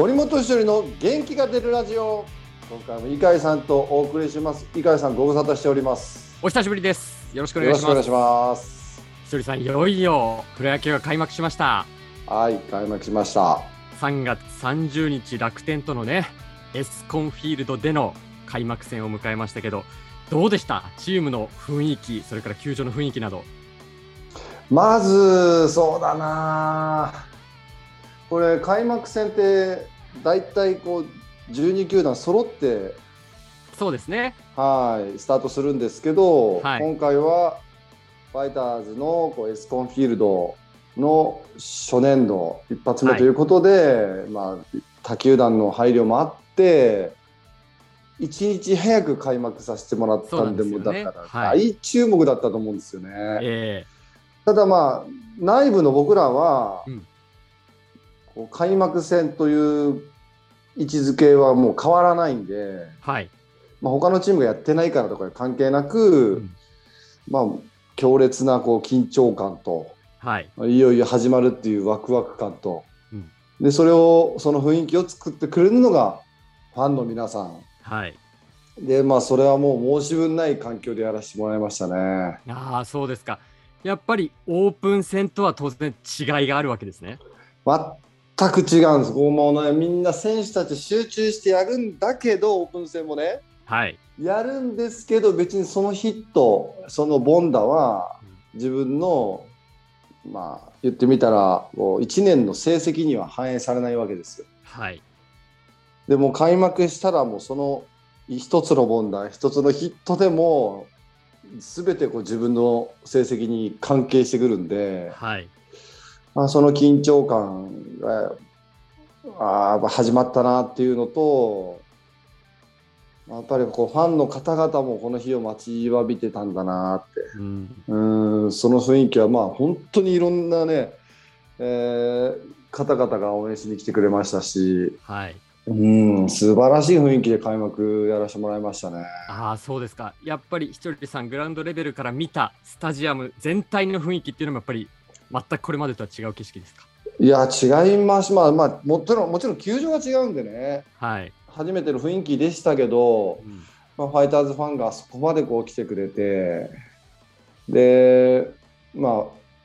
森本一人の元気が出るラジオ今回も井海さんとお送りします井海さんご無沙汰しておりますお久しぶりです。よろしくおよ願いします。ろしくお願いしますひとりさん、いよいよプロ野球が開幕しました。はい開幕しました3月30日、楽天とのね、エスコンフィールドでの開幕戦を迎えましたけど、どうでした？チームの雰囲気、それから球場の雰囲気など。まずそうだなこれ開幕戦って大体こう12球団揃ってそうですね。はいスタートするんですけど、はい。今回はファイターズのこうエスコンフィールドの初年度一発目ということで、まあ、他球団の配慮もあって一日早く開幕させてもらったんでもだからはい。大注目だったと思うんですよね。え。ただまあ内部の僕らは、うん開幕戦という位置づけはもう変わらないんで。ーはい。まあ、他のチームがやってないからとか関係なく、うんまあ、強烈なこう緊張感とはい。いよいよ始まるっていうワクワク感と、うんでそれをその雰囲気を作ってくれるのがファンの皆さんはい。でまあそれはもう申し分ない環境でやらせてもらいましたね。ああ、そうですか。やっぱりオープン戦とは当然違いがあるわけですね。全く違うんです。もうねみんな選手たち集中してやるんだけどオープン戦もねはい。やるんですけど別にそのヒットその凡打は自分のまあ言ってみたらこう1年の成績には反映されないわけですよ。はい。でも開幕したらもうその一つの凡打一つのヒットでも全てこう自分の成績に関係してくるんで、はい。まあ、その緊張感があ始まったなっていうのとやっぱりこうファンの方々もこの日を待ちわびてたんだなってうん。うんその雰囲気はまあ本当にいろんなね、えー方々が応援しに来てくれましたしはい。うん素晴らしい雰囲気で開幕やらせてもらいましたね。ああ、そうですか。やっぱりひとりさん、グラウンドレベルから見たスタジアム全体の雰囲気っていうのもやっぱり全くこれまでとは違う景色ですか？いや違いますまあまあもちろんもちろん球場が違うんでねはい。初めての雰囲気でしたけど、うんまあ、ファイターズファンがそこまでこう来てくれてでまあ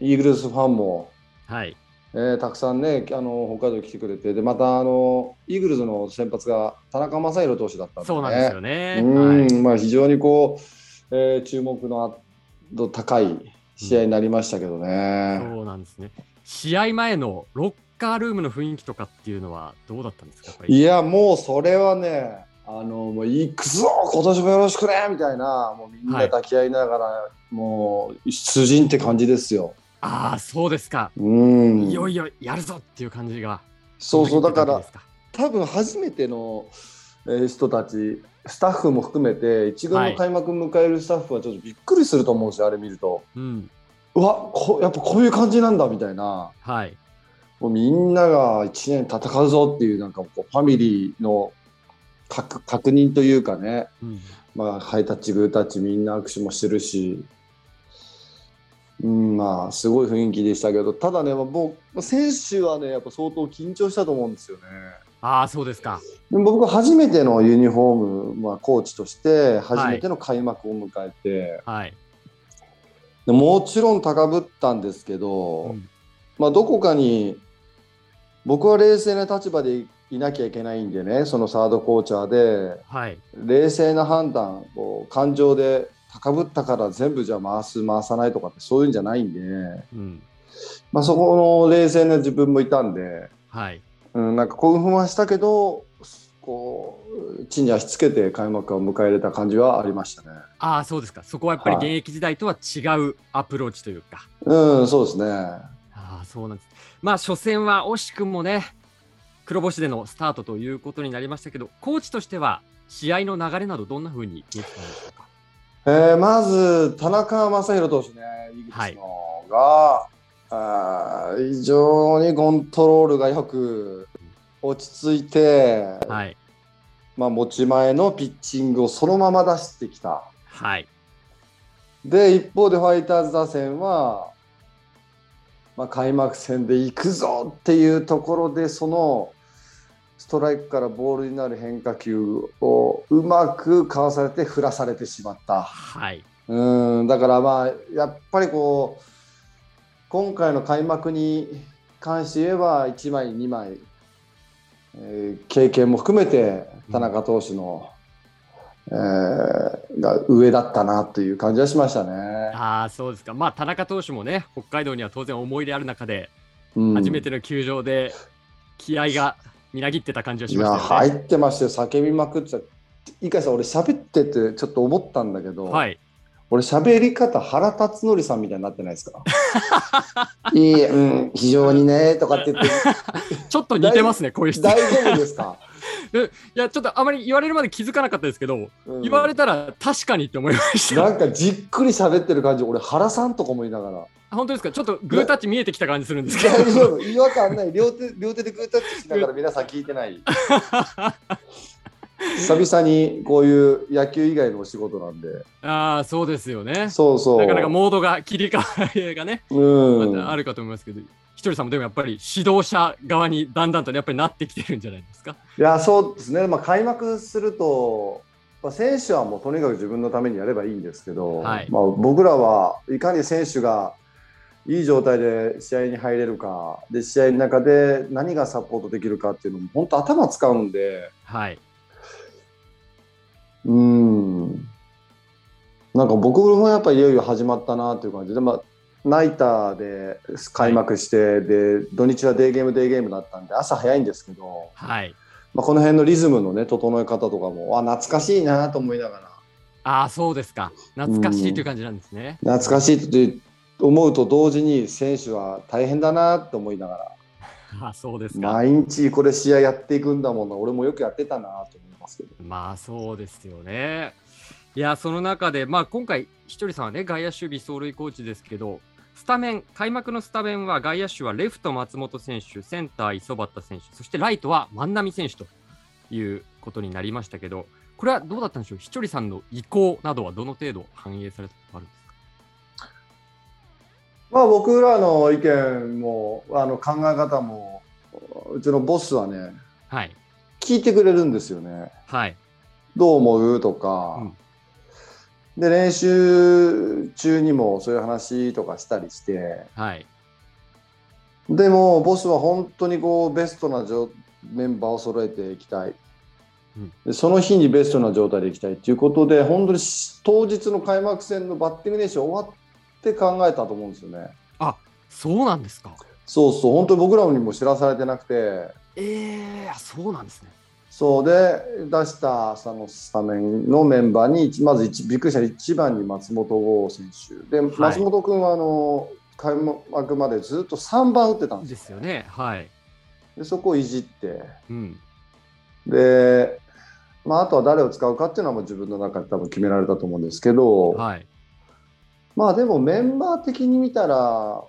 イーグルスファンも、はい。えーたくさんねあの北海道来てくれてでまたあのイーグルスの先発が田中将大投手だったんで、ね、そうなんですよね。うんはい。まあ、非常にこう、えー注目の度高い試合になりましたけどね。そうなんですね。試合前のロッカールームの雰囲気とかっていうのはどうだったんですか？いやもうそれはねあのもう行くぞ今年もよろしくねみたいなもうみんな抱き合いながら、もう出陣って感じですよ。ああ、そうですか。うんいよいよやるぞっていう感じが。そうそうだから多分初めてのえー人たちスタッフも含めて一軍の開幕迎えるスタッフはちょっとびっくりすると思うんですよあれ見ると。うん。うわこやっぱこういう感じなんだみたいなはい。もうみんなが1年戦うぞっていうなんかこうファミリーの確確認というかねうん。まあ、ハイタッチ、グータッチ、みんな握手もしてるし、うん、まあ、すごい雰囲気でしたけど、ただね、まあ、僕、選手はね、やっぱ相当緊張したと思うんですよね。ああ、そうですか。僕、初めてのユニフォーム、まあ、コーチとして、初めての開幕を迎えて、はい。でもちろん高ぶったんですけど、うんまあ、どこかに、僕は冷静な立場でいなきゃいけないんでね、そのサードコーチャーで、はい。冷静な判断こう感情で高ぶったから全部じゃあ回す回さないとかってそういうんじゃないんで、うん。まあ、そこの冷静な自分もいたんで、はい。うん、なんか興奮はしたけどこう地に足つけて開幕を迎え入れた感じはありましたね。ああ、そうですか。そこはやっぱりはい現役時代とは違うアプローチというか。うん、そうですね。ああ、そうなんです。まあ、初戦は惜しくもね、黒星でのスタートということになりましたけど、コーチとしては、試合の流れなど、どんな風に見えてたんでしょうか？えーまず田中将大投手ね、イーグルスのが、あー非常にコントロールがよく落ち着いて、はい。まあ、持ち前のピッチングをそのまま出してきた。はい。で、一方でファイターズ打線は、まあ、開幕戦で行くぞっていうところで、その、ストライクからボールになる変化球をうまくかわされて振らされてしまった。はい。うんだからまあやっぱりこう今回の開幕に関して言えば1枚2枚、えー経験も含めて田中投手の、えーが上だったなという感じはしましたね。ああ、そうですか。まあ、田中投手もね、北海道には当然思い入れある中で、うん初めての球場で気合がみなぎってた感じはしましたよね。入ってましたよ叫びまくってた。いかさん俺喋っててちょっと思ったんだけど、はい。俺喋り方原辰徳さんみたいになってないですか？いいえ、うん、非常にねとかって言って。ちょっと似てますね、こういう人。い大丈夫ですか、や、ちょっとあまり言われるまで気づかなかったですけど、うん。言われたら確かにって思いました。なんかじっくり喋ってる感じ俺原さんとかもいながら。本当ですか？ちょっとグータッチ見えてきた感じするんですけど。大丈夫違和感ない。両手両手でグータッチしながら皆さん聞いてない久々にこういう野球以外のお仕事なんでああ、そうですよね。そうそうなかなかモードが切り替わりがね、うんあるかと思いますけど、ひとりさんもでもやっぱり指導者側にだんだんとねやっぱりなってきてるんじゃないですか？いやそうですね、まあ、開幕すると、まあ、選手はもうとにかく自分のためにやればいいんですけど、はいまあ、僕らはいかに選手がいい状態で試合に入れるかで試合の中で何がサポートできるかっていうのも本当頭使うんではい。うんなんか僕もやっぱりいよいよ始まったなという感じで、まあ、ナイターで開幕して、で土日はデーゲームデーゲームだったんで朝早いんですけど。はい。まあ、この辺のリズムのね整え方とかもあ懐かしいなと思いながらああ、そうですか。懐かしいという感じなんですね。懐かしいと思うと同時に選手は大変だなと思いながああ、そうです。毎日これ試合やっていくんだもんな。俺もよくやってたなと思いますけど。まあそうですよね。いや、その中で、まあ今回、ひとりさんはね、外野守備走塁コーチですけど、スタメン、開幕のスタメンは外野手はレフト松本選手、センター磯端選手、そしてライトは万波選手ということになりましたけど、これはどうだったんでしょう？ひとりさんの意向などはどの程度反映されたことあるんですか？まあ僕らの意見もあの考え方もうちのボスはねはい。聞いてくれるんですよね。はい。どう思う？とか、うん。で練習中にもそういう話とかしたりして。はい。でもボスは本当にこうベストな状メンバーを揃えていきたい、うん。でその日にベストな状態でいきたいということで本当にし当日の開幕戦のバッティング練習終わって考えたと思うんですよね。そうなんですか。そうそう本当に僕らにも知らされてなくてええそうなんですね。そうで出したそのスタメンのメンバーに一まず一びっくりした1番に松本剛選手で、い松本君はあの開幕までずっと3番打ってたんですですよね。はい。でそこをいじってうん。で、まあ、あとは誰を使うかっていうのはもう自分の中で多分決められたと思うんですけど、はい。まあでもメンバー的に見たら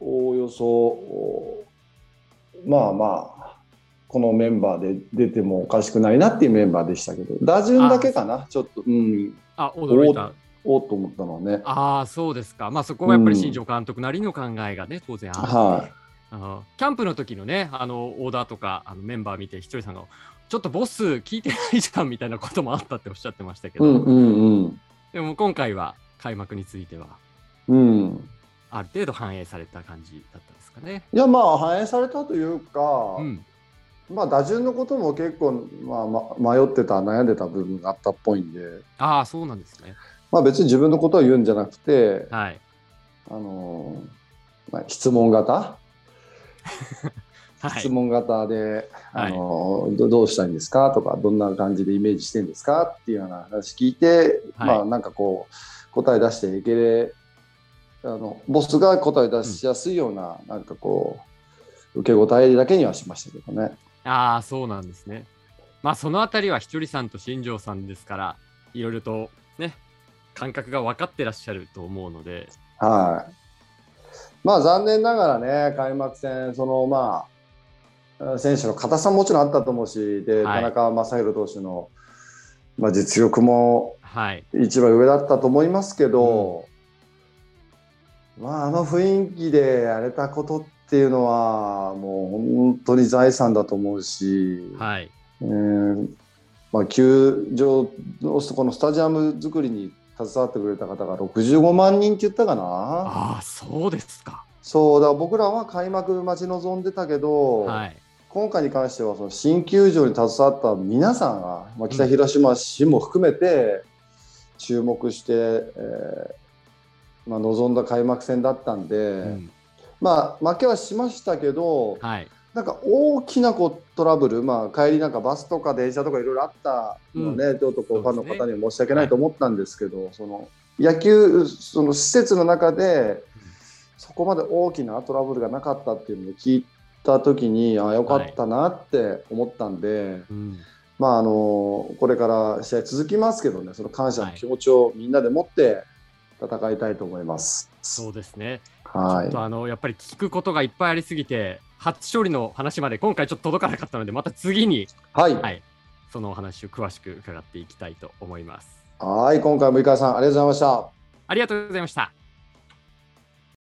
おおよそおまあまあこのメンバーで出てもおかしくないなっていうメンバーでしたけど打順だけかなちょっとうん。あ、驚いた。おっと思ったのはね。ああ、そうですか。まあそこはやっぱり新庄監督なりの考えがね、当然あって、はい。あのキャンプの時のね、あのオーダーとかあのメンバー見て、ひとりさんが、ちょっとボス聞いてないじゃんみたいなこともあったっておっしゃってましたけど、うんうんうん。でも今回は開幕については、うんある程度反映された感じだったんですかね。いやまあ反映されたというか、うん。まあ打順のことも結構、まあ、ま迷ってた悩んでた部分があったっぽいんで、ああ、そうなんですね。まあ、別に自分のことを言うんじゃなくて、はい。あのまあ、質問型、はい。質問型で、はいあのどどうしたいんですか？とかどんな感じでイメージしてるんですか？っていうような話聞いて、はいまあなんかこう答え出していけれあのボスが答え出しやすいような、なんかこう受け答えだけにはしましたけどね。ああ、そうなんですね。まあ、そのあたりはひとりさんと新庄さんですから、いろいろとね、感覚が分かってらっしゃると思うので、はい。まあ残念ながらね、開幕戦、そのまあ、選手の硬さももちろんあったと思うし、で、はい田中将大投手の、まあ、実力もはい。一番上だったと思いますけど、まあ、あの雰囲気でやれたことっていうのは、もう本当に財産だと思うし、はい。えーまあ、球場のこのスタジアム作りに携わってくれた方が65万人って言ったかな。ああ、そうですか。そうだ僕らは開幕待ち望んでたけど、はい。今回に関してはその新球場に携わった皆さんが、まあ、北広島市も含めて注目して、えーまあ、望んだ開幕戦だったんで、うん。まあ負けはしましたけど、はい。なんか大きなこうトラブル、まあ、帰りなんかバスとか電車とかいろいろあったのね、ちょっとこうファンの方には申し訳ないと思ったんですけど、その野球その施設の中でそこまで大きなトラブルがなかったっていうのを聞いた時にあよかったなって思ったんで、うん。まああのこれから試合続きますけどねその感謝の気持ちをみんなで持って戦いたいと思います。そうですね。はいとあのやっぱり聞くことがいっぱいありすぎて、初勝利の話まで今回ちょっと届かなかったので、また次に、はい、はい、そのお話を詳しく伺っていきたいと思います。はい今回も井川さんありがとうございました。ありがとうございました。